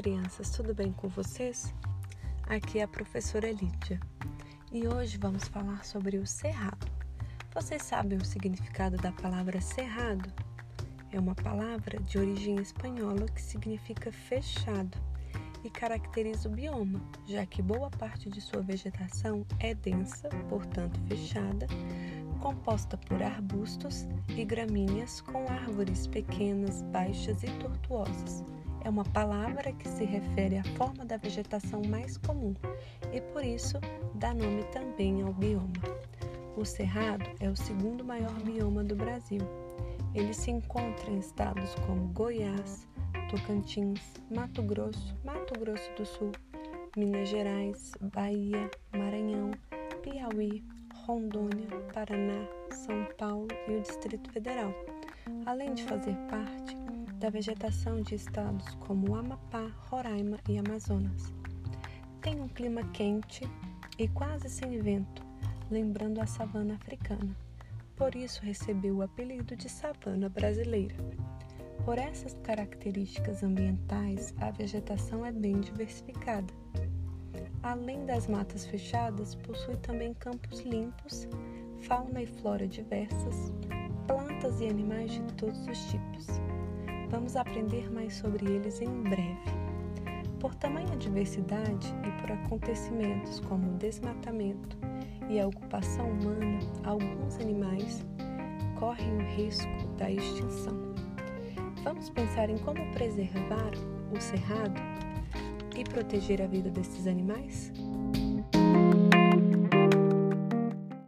crianças, tudo bem com vocês? Aqui é a professora Lídia e hoje vamos falar sobre o cerrado. Vocês sabem o significado da palavra cerrado? É uma palavra de origem espanhola que significa fechado e caracteriza o bioma, já que boa parte de sua vegetação é densa, portanto fechada, composta por arbustos e gramíneas com árvores pequenas, baixas e tortuosas é uma palavra que se refere à forma da vegetação mais comum e por isso dá nome também ao bioma. O Cerrado é o segundo maior bioma do Brasil. Ele se encontra em estados como Goiás, Tocantins, Mato Grosso, Mato Grosso do Sul, Minas Gerais, Bahia, Maranhão, Piauí, Rondônia, Paraná, São Paulo e o Distrito Federal, além de fazer parte da vegetação de estados como Amapá, Roraima e Amazonas. Tem um clima quente e quase sem vento, lembrando a savana africana. Por isso recebeu o apelido de savana brasileira. Por essas características ambientais, a vegetação é bem diversificada. Além das matas fechadas, possui também campos limpos, fauna e flora diversas, plantas e animais de todos os tipos. Vamos aprender mais sobre eles em breve. Por tamanha diversidade e por acontecimentos como o desmatamento e a ocupação humana, alguns animais correm o risco da extinção. Vamos pensar em como preservar o cerrado e proteger a vida desses animais?